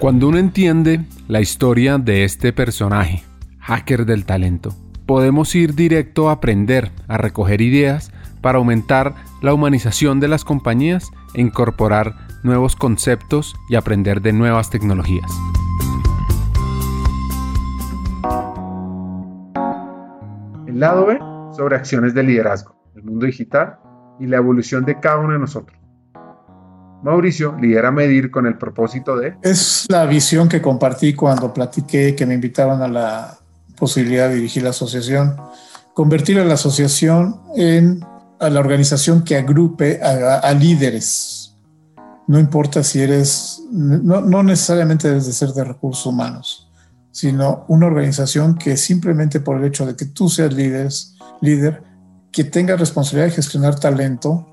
Cuando uno entiende la historia de este personaje, hacker del talento, podemos ir directo a aprender, a recoger ideas para aumentar la humanización de las compañías e incorporar nuevos conceptos y aprender de nuevas tecnologías. El lado B sobre acciones de liderazgo, el mundo digital y la evolución de cada uno de nosotros. Mauricio lidera Medir con el propósito de... Es la visión que compartí cuando platiqué que me invitaban a la posibilidad de dirigir la asociación, convertir a la asociación en a la organización que agrupe a, líderes. No importa si eres, no, no, necesariamente debes de ser de recursos humanos, sino una organización que simplemente por el hecho de que tú seas líder, líder que tenga responsabilidad de gestionar talento,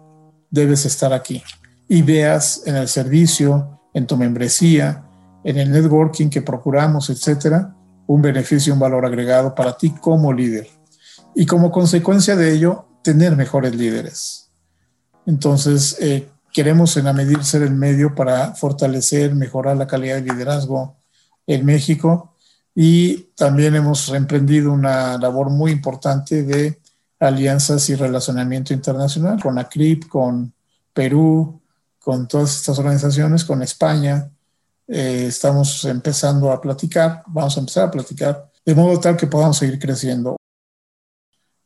debes estar aquí y veas en el servicio, en tu membresía, en el networking que procuramos, etcétera, un beneficio, un valor agregado para ti como líder. Y como consecuencia de ello, tener mejores líderes. Entonces, eh, queremos en la medida ser el medio para fortalecer, mejorar la calidad de liderazgo en México y también hemos emprendido una labor muy importante de alianzas y relacionamiento internacional con ACRIP, con Perú, con todas estas organizaciones, con España. Eh, estamos empezando a platicar, vamos a empezar a platicar, de modo tal que podamos seguir creciendo.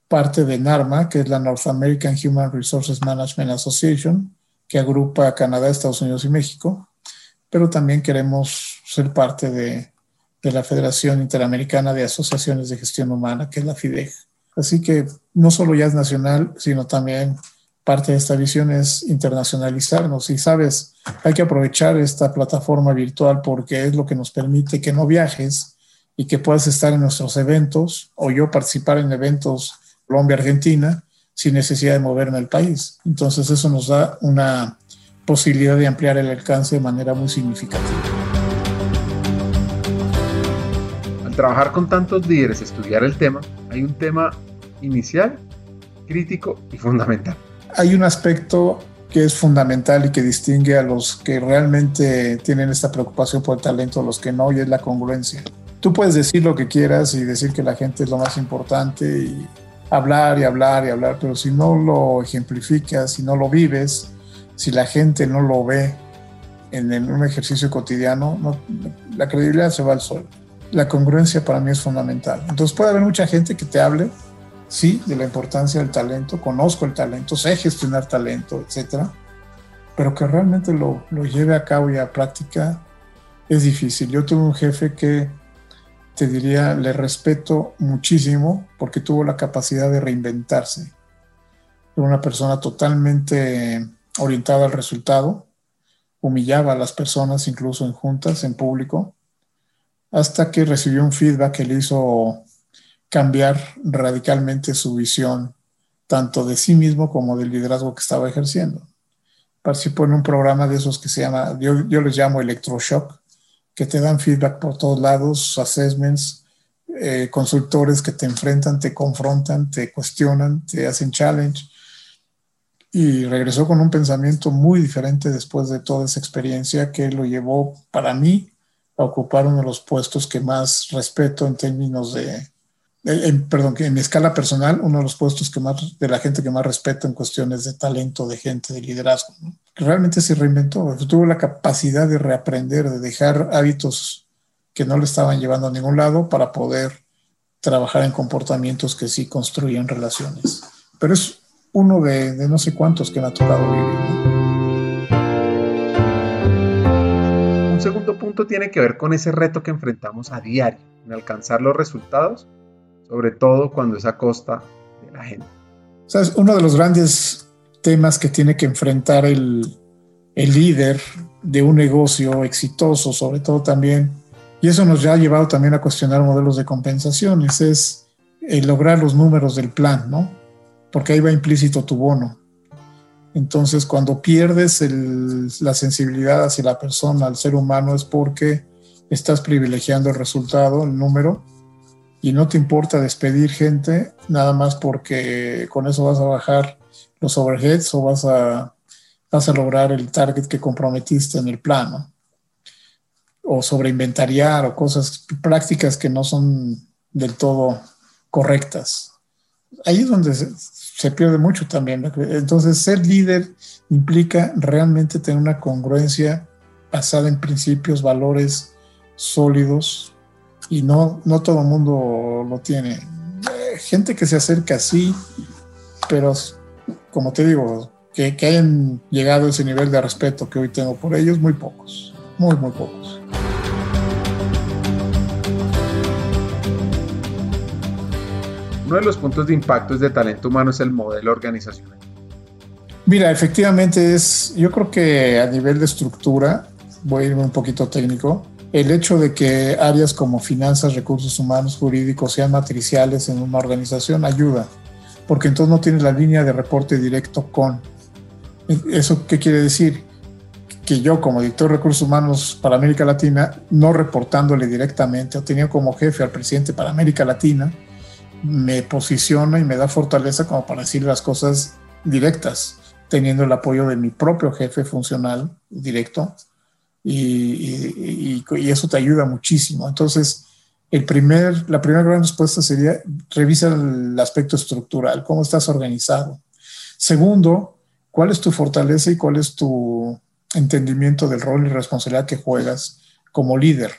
Parte de NARMA, que es la North American Human Resources Management Association, que agrupa a Canadá, Estados Unidos y México, pero también queremos ser parte de, de la Federación Interamericana de Asociaciones de Gestión Humana, que es la FIDEG. Así que no solo ya es nacional, sino también parte de esta visión es internacionalizarnos y sabes, hay que aprovechar esta plataforma virtual porque es lo que nos permite que no viajes y que puedas estar en nuestros eventos o yo participar en eventos Colombia-Argentina sin necesidad de moverme al país. Entonces eso nos da una posibilidad de ampliar el alcance de manera muy significativa. Al trabajar con tantos líderes, estudiar el tema, hay un tema inicial, crítico y fundamental hay un aspecto que es fundamental y que distingue a los que realmente tienen esta preocupación por el talento, a los que no, y es la congruencia. Tú puedes decir lo que quieras y decir que la gente es lo más importante y hablar y hablar y hablar, pero si no lo ejemplificas, si no lo vives, si la gente no lo ve en, un ejercicio cotidiano, la credibilidad se va al suelo. La congruencia para mí es fundamental. Entonces puede haber mucha gente que te hable, sí, de la importancia del talento, conozco el talento, sé gestionar talento, etcétera, pero que realmente lo, lo lleve a cabo y a práctica es difícil. Yo tuve un jefe que te diría, le respeto muchísimo porque tuvo la capacidad de reinventarse. Era una persona totalmente orientada al resultado, humillaba a las personas incluso en juntas, en público, hasta que recibió un feedback que le hizo cambiar radicalmente su visión tanto de sí mismo como del liderazgo que estaba ejerciendo. Participó en un programa de esos que se llama, yo, yo les llamo electroshock, que te dan feedback por todos lados, assessments, eh, consultores que te enfrentan, te confrontan, te cuestionan, te hacen challenge. Y regresó con un pensamiento muy diferente después de toda esa experiencia que lo llevó para mí a ocupar uno de los puestos que más respeto en términos de, perdón, que en mi escala personal, uno de los puestos que más, de la gente que más respeto en cuestiones de talento, de gente, de liderazgo, que realmente se reinventó, tuvo la capacidad de reaprender, de dejar hábitos que no le estaban llevando a ningún lado para poder trabajar en comportamientos que sí construían relaciones. Pero es uno de, de no sé cuántos que me ha tocado vivir. Un segundo punto tiene que ver con ese reto que enfrentamos a diario, en alcanzar los resultados sobre todo cuando es a costa de la gente. ¿Sabes? Uno de los grandes temas que tiene que enfrentar el, el líder de un negocio exitoso, sobre todo también, y eso nos ha llevado también a cuestionar modelos de compensaciones, es el lograr los números del plan, ¿no? Porque ahí va implícito tu bono. Entonces, cuando pierdes la sensibilidad hacia la persona, al ser humano, es porque estás privilegiando el resultado, el número, y no te importa despedir gente nada más porque con eso vas a bajar los overheads o vas a, vas a lograr el target que comprometiste en el plano. o sobreinventariar o cosas, prácticas que no son del todo correctas. Ahí es donde se, pierde mucho también. Entonces, ser líder implica realmente tener una congruencia basada en principios, valores sólidos y no, no todo el mundo lo tiene. Eh, gente que se acerca así, pero como te digo, que, que hayan llegado a ese nivel de respeto que hoy tengo por ellos, muy pocos, muy, muy pocos. Uno de los puntos de impacto de talento humano es el modelo organizacional. Mira, efectivamente es, yo creo que a nivel de estructura, voy a irme un poquito técnico, el hecho de que áreas como finanzas, recursos humanos, jurídicos sean matriciales en una organización ayuda, porque entonces no tienes la línea de reporte directo con. ¿Eso qué quiere decir? Que yo como director de recursos humanos para América Latina, no reportándole directamente o teniendo como jefe al presidente para América Latina, me posiciona y me da fortaleza como para decir las cosas directas, teniendo el apoyo de mi propio jefe funcional directo y, eso te ayuda muchísimo. Entonces, el primer, la primera gran respuesta sería revisa el aspecto estructural, cómo estás organizado. Segundo, cuál es tu fortaleza y cuál es tu entendimiento del rol y responsabilidad que juegas como líder.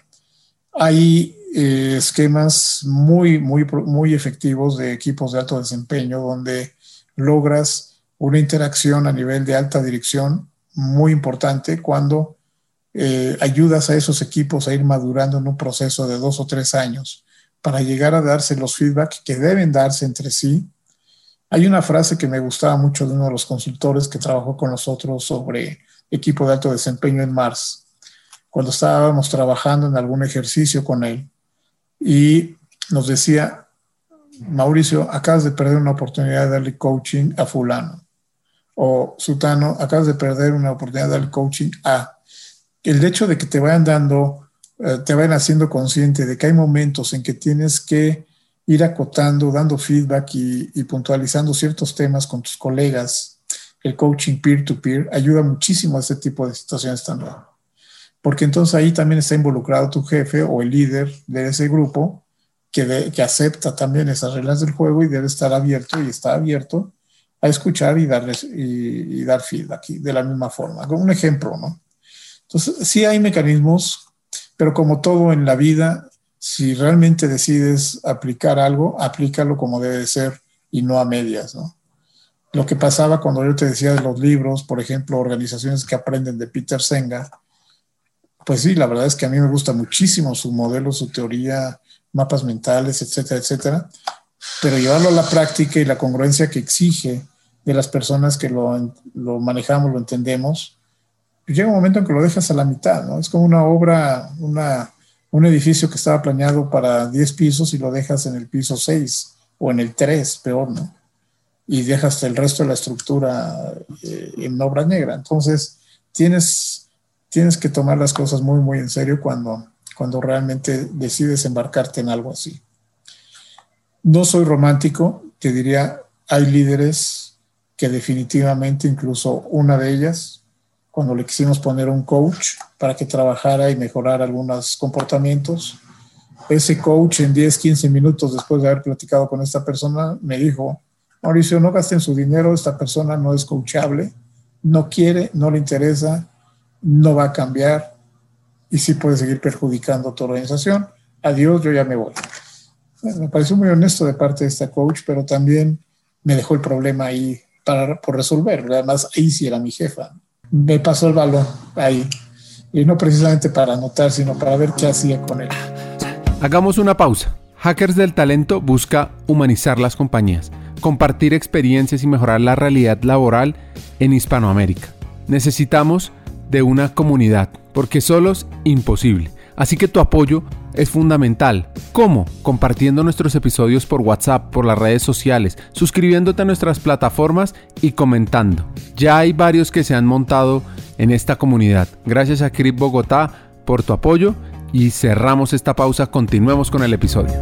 Hay eh, esquemas muy, muy, muy efectivos de equipos de alto desempeño donde logras una interacción a nivel de alta dirección muy importante cuando eh, ayudas a esos equipos a ir madurando en un proceso de dos o tres años para llegar a darse los feedback que deben darse entre sí. Hay una frase que me gustaba mucho de uno de los consultores que trabajó con nosotros sobre equipo de alto desempeño en Mars, cuando estábamos trabajando en algún ejercicio con él y nos decía, Mauricio, acabas de perder una oportunidad de darle coaching a fulano. O Sutano, acabas de perder una oportunidad de darle coaching a. El hecho de que te vayan dando, eh, te vayan haciendo consciente de que hay momentos en que tienes que ir acotando, dando feedback y, puntualizando ciertos temas con tus colegas, el coaching peer-to-peer, ayuda muchísimo a este tipo de situaciones también porque entonces ahí también está involucrado tu jefe o el líder de ese grupo que, que acepta también esas reglas del juego y debe estar abierto y está abierto a escuchar y, darles, y, dar feedback de la misma forma. Un ejemplo, ¿no? Entonces, sí hay mecanismos, pero como todo en la vida, si realmente decides aplicar algo, aplícalo como debe ser y no a medias. Lo que pasaba cuando yo te decía de los libros, por ejemplo, organizaciones que aprenden de Peter Senga, pues sí, la verdad es que a mí me gusta muchísimo su modelo, su teoría, mapas mentales, etcétera, etcétera. Pero llevarlo a la práctica y la congruencia que exige de las personas que lo, lo manejamos, lo entendemos, llega un momento en que lo dejas a la mitad, ¿no? Es como una obra, una, un edificio que estaba planeado para 10 pisos y lo dejas en el piso 6 o en el 3, peor, ¿no? Y dejas el resto de la estructura eh, en obra negra. Entonces, tienes tienes que tomar las cosas muy, muy en serio cuando, cuando realmente decides embarcarte en algo así. No soy romántico, te diría, hay líderes que definitivamente, incluso una de ellas, cuando le quisimos poner un coach para que trabajara y mejorara algunos comportamientos, ese coach en 10, 15 minutos después de haber platicado con esta persona me dijo, Mauricio, no gasten su dinero, esta persona no es coachable, no quiere, no le interesa, no va a cambiar y sí puede seguir perjudicando a tu organización. Adiós, yo ya me voy. me pareció muy honesto de parte de esta coach, pero también me dejó el problema ahí para, por resolver. Además, ahí sí era mi jefa. Me pasó el balón ahí. Y no precisamente para anotar, sino para ver qué hacía con él. Hagamos una pausa. Hackers del Talento busca humanizar las compañías, compartir experiencias y mejorar la realidad laboral en Hispanoamérica. Necesitamos de una comunidad, porque solo es imposible. Así que tu apoyo es fundamental. ¿Cómo? Compartiendo nuestros episodios por WhatsApp, por las redes sociales, suscribiéndote a nuestras plataformas y comentando. Ya hay varios que se han montado en esta comunidad. Gracias a Crip Bogotá por tu apoyo y cerramos esta pausa. Continuemos con el episodio.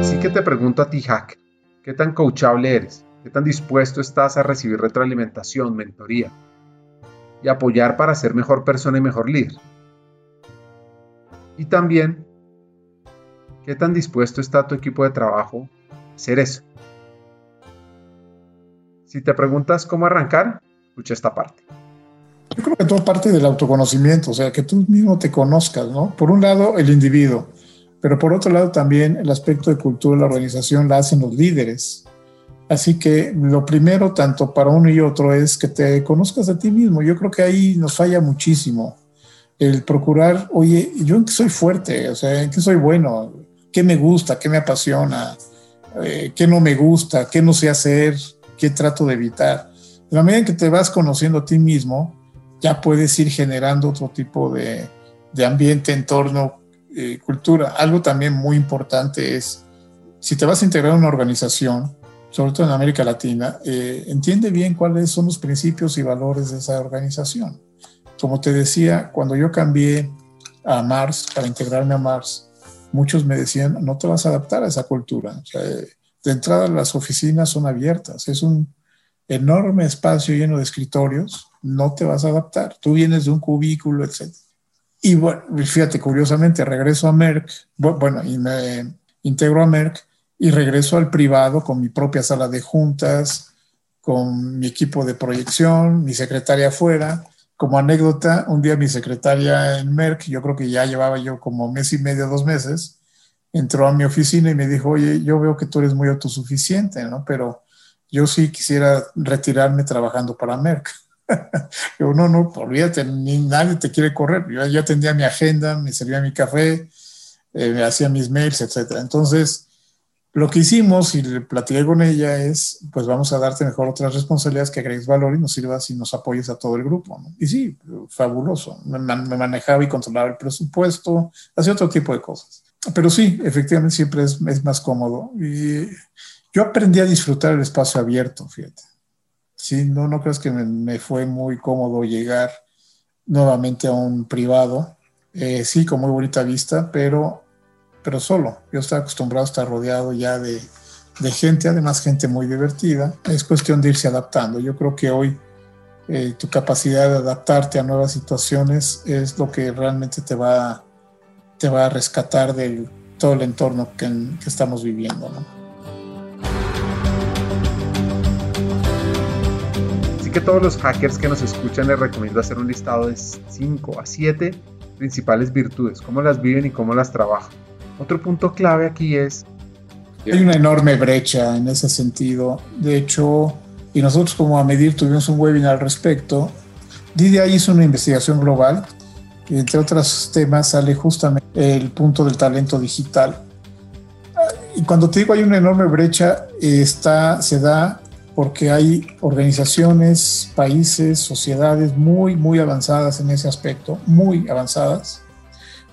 Así que te pregunto a ti, Hack, ¿qué tan coachable eres? ¿Qué tan dispuesto estás a recibir retroalimentación, mentoría y apoyar para ser mejor persona y mejor líder? Y también, ¿qué tan dispuesto está tu equipo de trabajo a hacer eso? Si te preguntas cómo arrancar, escucha esta parte. Yo creo que todo parte del autoconocimiento, o sea, que tú mismo te conozcas, ¿no? Por un lado, el individuo, pero por otro lado también el aspecto de cultura de la organización la hacen los líderes. Así que lo primero, tanto para uno y otro, es que te conozcas a ti mismo. Yo creo que ahí nos falla muchísimo el procurar, oye, yo en qué soy fuerte, o sea, en qué soy bueno, qué me gusta, qué me apasiona, eh, qué no me gusta, qué no sé hacer, qué trato de evitar. De la medida en que te vas conociendo a ti mismo, ya puedes ir generando otro tipo de, de ambiente, entorno, eh, cultura. Algo también muy importante es, si te vas a integrar a una organización, sobre todo en América Latina, eh, entiende bien cuáles son los principios y valores de esa organización. Como te decía, cuando yo cambié a Mars, para integrarme a Mars, muchos me decían, no te vas a adaptar a esa cultura. Sea, de entrada las oficinas son abiertas, es un enorme espacio lleno de escritorios, no te vas a adaptar. Tú vienes de un cubículo, etc. Y bueno, fíjate, curiosamente, regreso a Merck, bueno, y me integro a Merck y regreso al privado con mi propia sala de juntas, con mi equipo de proyección, mi secretaria afuera. Como anécdota, un día mi secretaria en Merck, yo creo que ya llevaba yo como mes y medio, dos meses, entró a mi oficina y me dijo, oye, yo veo que tú eres muy autosuficiente, ¿no? Pero yo sí quisiera retirarme trabajando para Merck. yo, no, no, olvídate, ni nadie te quiere correr. Yo ya tendría mi agenda, me servía mi café, eh, me hacía mis mails, etc. Entonces, lo que hicimos y le platiqué con ella es, pues vamos a darte mejor otras responsabilidades que agregues valor y nos sirvas y nos apoyes a todo el grupo. Y sí, fabuloso. Me, me, manejaba y controlaba el presupuesto, hacía otro tipo de cosas. Pero sí, efectivamente siempre es, más cómodo. Y yo aprendí a disfrutar el espacio abierto, fíjate. Sí, no, no crees que me, fue muy cómodo llegar nuevamente a un privado. Eh, sí, con muy bonita vista, pero, pero solo. Yo estaba acostumbrado a estar rodeado ya de, gente, además gente muy divertida. Es cuestión de irse adaptando. Yo creo que hoy eh, tu capacidad de adaptarte a nuevas situaciones es lo que realmente te va, te va a rescatar de todo el entorno que, estamos viviendo. ¿no? que todos los hackers que nos escuchan les recomiendo hacer un listado de 5 a 7 principales virtudes, cómo las viven y cómo las trabajan. Otro punto clave aquí es... Hay una enorme brecha en ese sentido. De hecho, y nosotros como a medir tuvimos un webinar al respecto. DDI hizo una investigación global y entre otros temas sale justamente el punto del talento digital. Y cuando te digo hay una enorme brecha, está, se da porque hay organizaciones, países, sociedades muy, muy avanzadas en ese aspecto, muy avanzadas,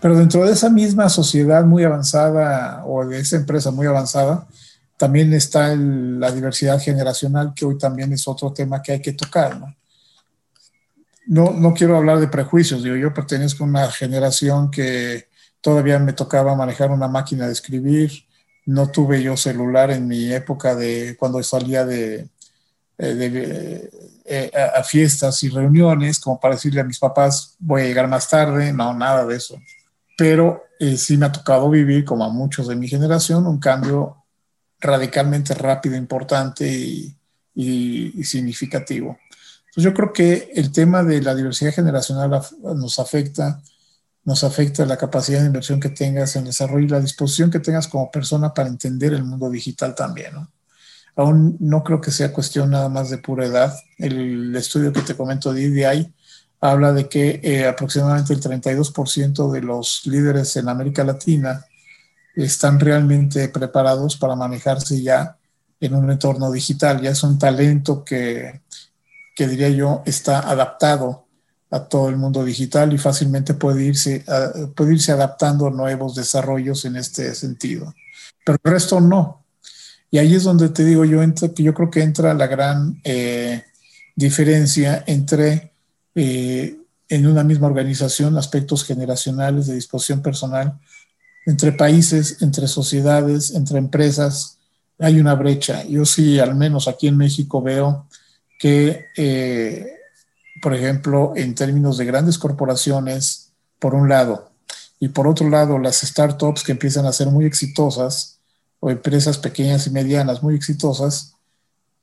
pero dentro de esa misma sociedad muy avanzada o de esa empresa muy avanzada, también está la diversidad generacional, que hoy también es otro tema que hay que tocar. ¿no? No, no quiero hablar de prejuicios, digo, yo pertenezco a una generación que todavía me tocaba manejar una máquina de escribir, no tuve yo celular en mi época de cuando salía de, eh, eh, a, fiestas y reuniones, como para decirle a mis papás, voy a llegar más tarde, no, nada de eso. Pero eh, sí me ha tocado vivir, como a muchos de mi generación, un cambio radicalmente rápido, importante y, y, significativo. Entonces yo creo que el tema de la diversidad generacional nos afecta nos afecta la capacidad de inversión que tengas en desarrollo y la disposición que tengas como persona para entender el mundo digital también. ¿no? Aún no creo que sea cuestión nada más de pura edad. El estudio que te comento de IDI habla de que eh, aproximadamente el 32% de los líderes en América Latina están realmente preparados para manejarse ya en un entorno digital. Ya es un talento que, que diría yo está adaptado a todo el mundo digital y fácilmente puede irse, puede irse adaptando a nuevos desarrollos en este sentido. Pero el resto no. Y ahí es donde te digo yo, entra, yo creo que entra la gran eh, diferencia entre eh, en una misma organización aspectos generacionales de disposición personal, entre países, entre sociedades, entre empresas, hay una brecha. Yo sí, al menos aquí en México, veo que, eh, por ejemplo, en términos de grandes corporaciones, por un lado, y por otro lado, las startups que empiezan a ser muy exitosas, o empresas pequeñas y medianas muy exitosas,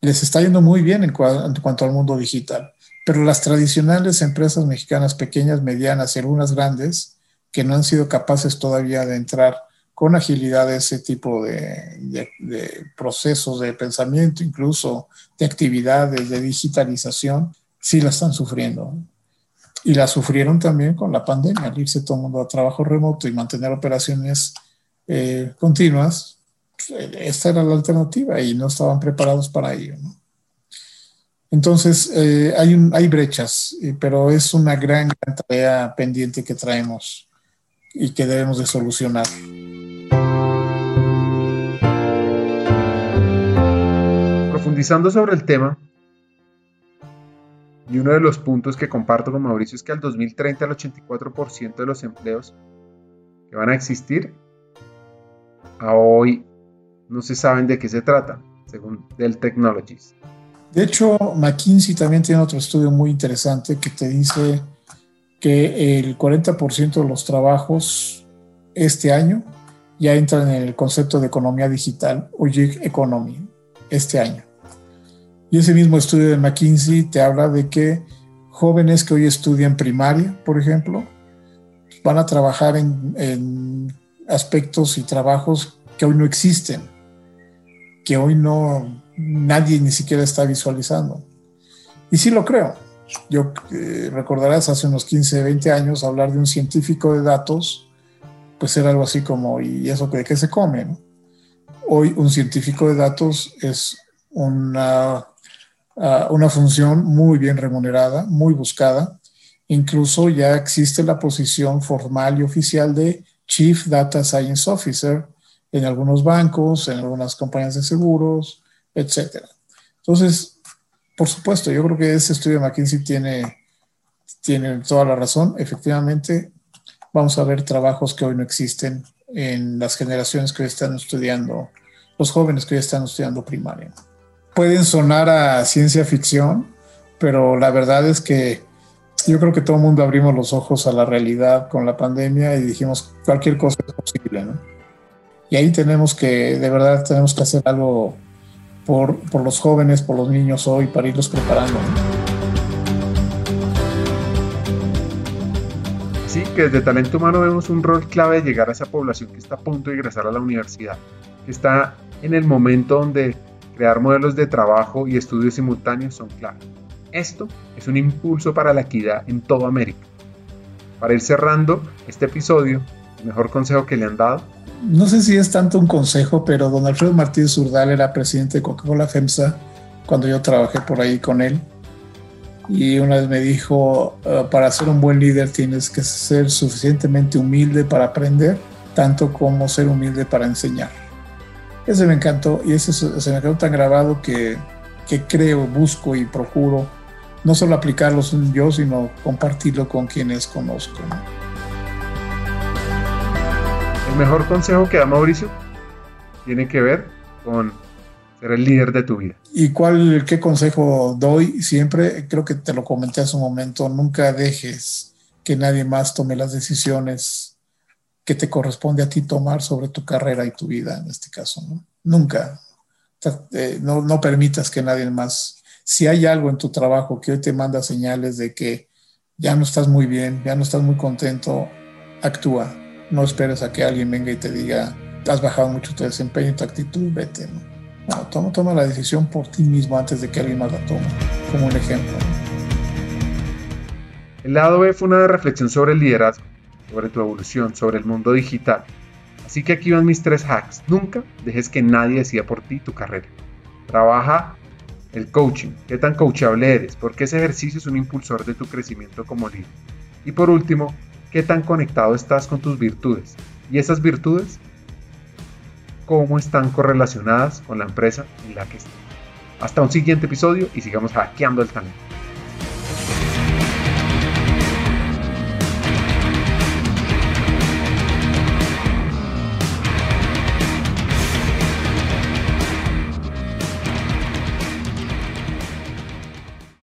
les está yendo muy bien en, cuanto al mundo digital. Pero las tradicionales empresas mexicanas pequeñas, medianas y algunas grandes, que no han sido capaces todavía de entrar con agilidad a ese tipo de, procesos de pensamiento, incluso de actividades de digitalización, sí la están sufriendo. Y la sufrieron también con la pandemia, irse todo el mundo a trabajo remoto y mantener operaciones eh, continuas. Esta era la alternativa y no estaban preparados para ello. Entonces, eh, hay, hay brechas, eh, pero es una gran, gran tarea pendiente que traemos y que debemos de solucionar. Profundizando sobre el tema, y uno de los puntos que comparto con Mauricio es que al 2030 el 84% de los empleos que van a existir a hoy no se saben de qué se trata, según Dell Technologies. De hecho, McKinsey también tiene otro estudio muy interesante que te dice que el 40% de los trabajos este año ya entran en el concepto de economía digital o gig economy este año. Y ese mismo estudio de McKinsey te habla de que jóvenes que hoy estudian primaria, por ejemplo, van a trabajar en, aspectos y trabajos que hoy no existen, que hoy no nadie ni siquiera está visualizando. Y sí lo creo. Yo eh, recordarás hace unos 15, 20 años hablar de un científico de datos, pues era algo así como, ¿y eso de qué se come? Hoy un científico de datos es una una función muy bien remunerada, muy buscada. Incluso ya existe la posición formal y oficial de Chief Data Science Officer en algunos bancos, en algunas compañías de seguros, etc. Entonces, por supuesto, yo creo que ese estudio de McKinsey tiene, tiene toda la razón. Efectivamente, vamos a ver trabajos que hoy no existen en las generaciones que hoy están estudiando, los jóvenes que hoy están estudiando primaria pueden sonar a ciencia ficción, pero la verdad es que yo creo que todo el mundo abrimos los ojos a la realidad con la pandemia y dijimos cualquier cosa es posible, ¿no? Y ahí tenemos que, de verdad, tenemos que hacer algo por, por los jóvenes, por los niños hoy, para irlos preparando. Sí, que desde Talento Humano vemos un rol clave de llegar a esa población que está a punto de ingresar a la universidad, que está en el momento donde Crear modelos de trabajo y estudios simultáneos son clave. Esto es un impulso para la equidad en toda América. Para ir cerrando este episodio, ¿el mejor consejo que le han dado? No sé si es tanto un consejo, pero don Alfredo Martínez Urdal era presidente de Coca-Cola FEMSA cuando yo trabajé por ahí con él. Y una vez me dijo, ah, para ser un buen líder tienes que ser suficientemente humilde para aprender, tanto como ser humilde para enseñar. Ese me encantó y ese se me quedó tan grabado que, que creo, busco y procuro no solo aplicarlo yo, sino compartirlo con quienes conozco. Mejor consejo que da Mauricio tiene que ver con ser el líder de tu vida. ¿Y cuál, qué consejo doy? Siempre, creo que te lo comenté hace un momento, nunca dejes que nadie más tome las decisiones que te corresponde a ti tomar sobre tu carrera y tu vida en este caso. Nunca. Eh, no, no, permitas que nadie más, si hay algo en tu trabajo que hoy te manda señales de que ya no estás muy bien, ya no estás muy contento, actúa. No esperes a que alguien venga y te diga, has bajado mucho tu desempeño y tu actitud, vete. No, toma, toma la decisión por ti mismo antes de que alguien más la tome, como un ejemplo. El lado B fue una reflexión sobre el liderazgo sobre tu evolución, sobre el mundo digital. Así que aquí van mis tres hacks. Nunca dejes que nadie decida por ti tu carrera. Trabaja el coaching. ¿Qué tan coachable eres? Porque ese ejercicio es un impulsor de tu crecimiento como líder. Y por último, ¿qué tan conectado estás con tus virtudes? Y esas virtudes, ¿cómo están correlacionadas con la empresa en la que estás? Hasta un siguiente episodio y sigamos hackeando el talento.